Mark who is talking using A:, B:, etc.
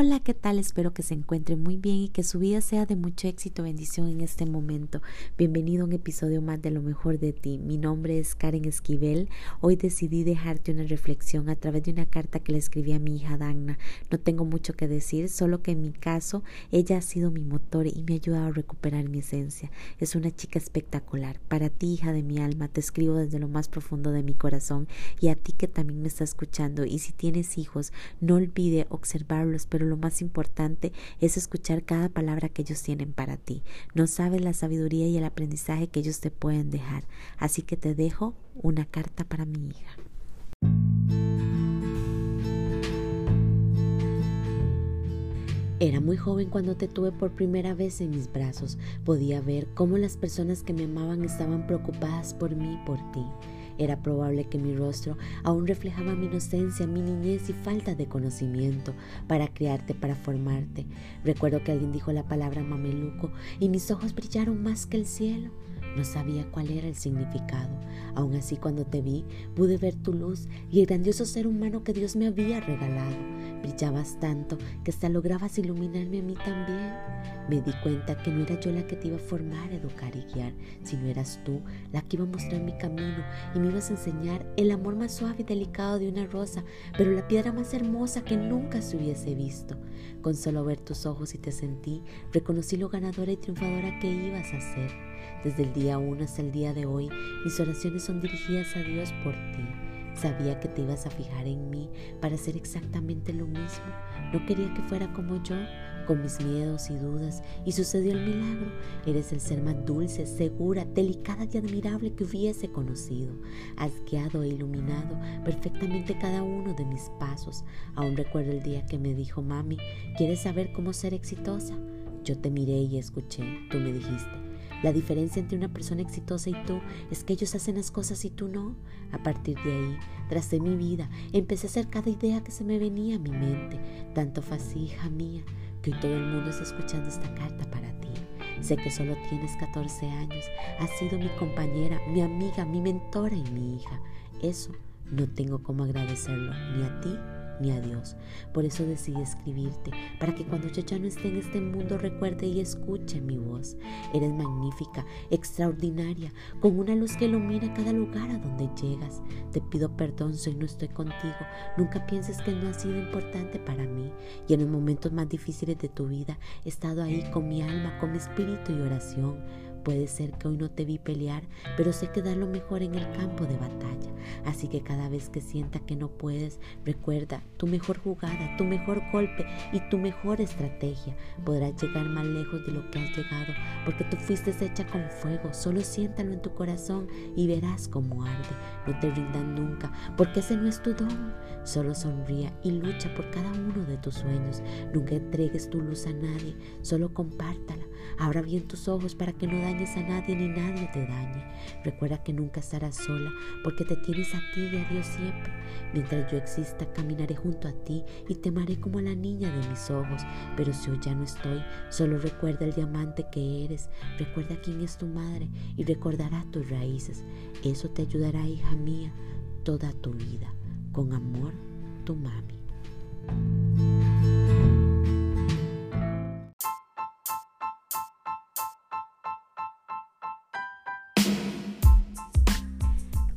A: Hola, ¿qué tal? Espero que se encuentre muy bien y que su vida sea de mucho éxito, bendición en este momento. Bienvenido a un episodio más de Lo mejor de ti. Mi nombre es Karen Esquivel. Hoy decidí dejarte una reflexión a través de una carta que le escribí a mi hija Dagna. No tengo mucho que decir, solo que en mi caso ella ha sido mi motor y me ha ayudado a recuperar mi esencia. Es una chica espectacular. Para ti, hija de mi alma, te escribo desde lo más profundo de mi corazón y a ti que también me está escuchando. Y si tienes hijos, no olvide observarlos, pero lo más importante es escuchar cada palabra que ellos tienen para ti. No sabes la sabiduría y el aprendizaje que ellos te pueden dejar. Así que te dejo una carta para mi hija. Era muy joven cuando te tuve por primera vez en mis brazos. Podía ver cómo las personas que me amaban estaban preocupadas por mí y por ti. Era probable que mi rostro aún reflejaba mi inocencia, mi niñez y falta de conocimiento para criarte, para formarte. Recuerdo que alguien dijo la palabra mameluco y mis ojos brillaron más que el cielo. No sabía cuál era el significado. Aún así, cuando te vi, pude ver tu luz y el grandioso ser humano que Dios me había regalado. Brillabas tanto que hasta lograbas iluminarme a mí también. Me di cuenta que no era yo la que te iba a formar, educar y guiar, sino eras tú la que iba a mostrar mi camino y me ibas a enseñar el amor más suave y delicado de una rosa, pero la piedra más hermosa que nunca se hubiese visto. Con solo ver tus ojos y te sentí, reconocí lo ganadora y triunfadora que ibas a ser. Desde el día uno hasta el día de hoy, mis oraciones son dirigidas a Dios por ti. Sabía que te ibas a fijar en mí para hacer exactamente lo mismo. No quería que fuera como yo, con mis miedos y dudas, y sucedió el milagro. Eres el ser más dulce, segura, delicada y admirable que hubiese conocido. Has guiado e iluminado perfectamente cada uno de mis pasos. Aún recuerdo el día que me dijo, mami, ¿quieres saber cómo ser exitosa? Yo te miré y escuché. Tú me dijiste, la diferencia entre una persona exitosa y tú es que ellos hacen las cosas y tú no. A partir de ahí, tracé mi vida, empecé a hacer cada idea que se me venía a mi mente. Tanto fue así, hija mía, que hoy todo el mundo está escuchando esta carta para ti. Sé que solo tienes 14 años, has sido mi compañera, mi amiga, mi mentora y mi hija. Eso no tengo cómo agradecerlo ni a ti ni a Dios. Por eso decidí escribirte, para que cuando yo ya no esté en este mundo recuerde y escuche mi voz. Eres magnífica, extraordinaria, con una luz que ilumina cada lugar a donde llegas. Te pido perdón si no estoy contigo. Nunca pienses que no ha sido importante para mí. Y en los momentos más difíciles de tu vida he estado ahí con mi alma, con mi espíritu y oración Puede ser que hoy no te vi pelear, pero sé que da lo mejor en el campo de batalla. Así que cada vez que sienta que no puedes, recuerda tu mejor jugada, tu mejor golpe y tu mejor estrategia. Podrás llegar más lejos de lo que has llegado, porque tú fuiste hecha con fuego. Solo siéntalo en tu corazón y verás cómo arde. No te rindas nunca, porque ese no es tu don. Solo sonría y lucha por cada uno de tus sueños. Nunca entregues tu luz a nadie, solo compártala. Abra bien tus ojos para que no dañes a nadie ni nadie te dañe. Recuerda que nunca estarás sola porque te tienes a ti y a Dios siempre. Mientras yo exista, caminaré junto a ti y te amaré como la niña de mis ojos. Pero si hoy ya no estoy, solo recuerda el diamante que eres. Recuerda quién es tu madre y recordará tus raíces. Eso te ayudará, hija mía, toda tu vida. Con amor, tu mami.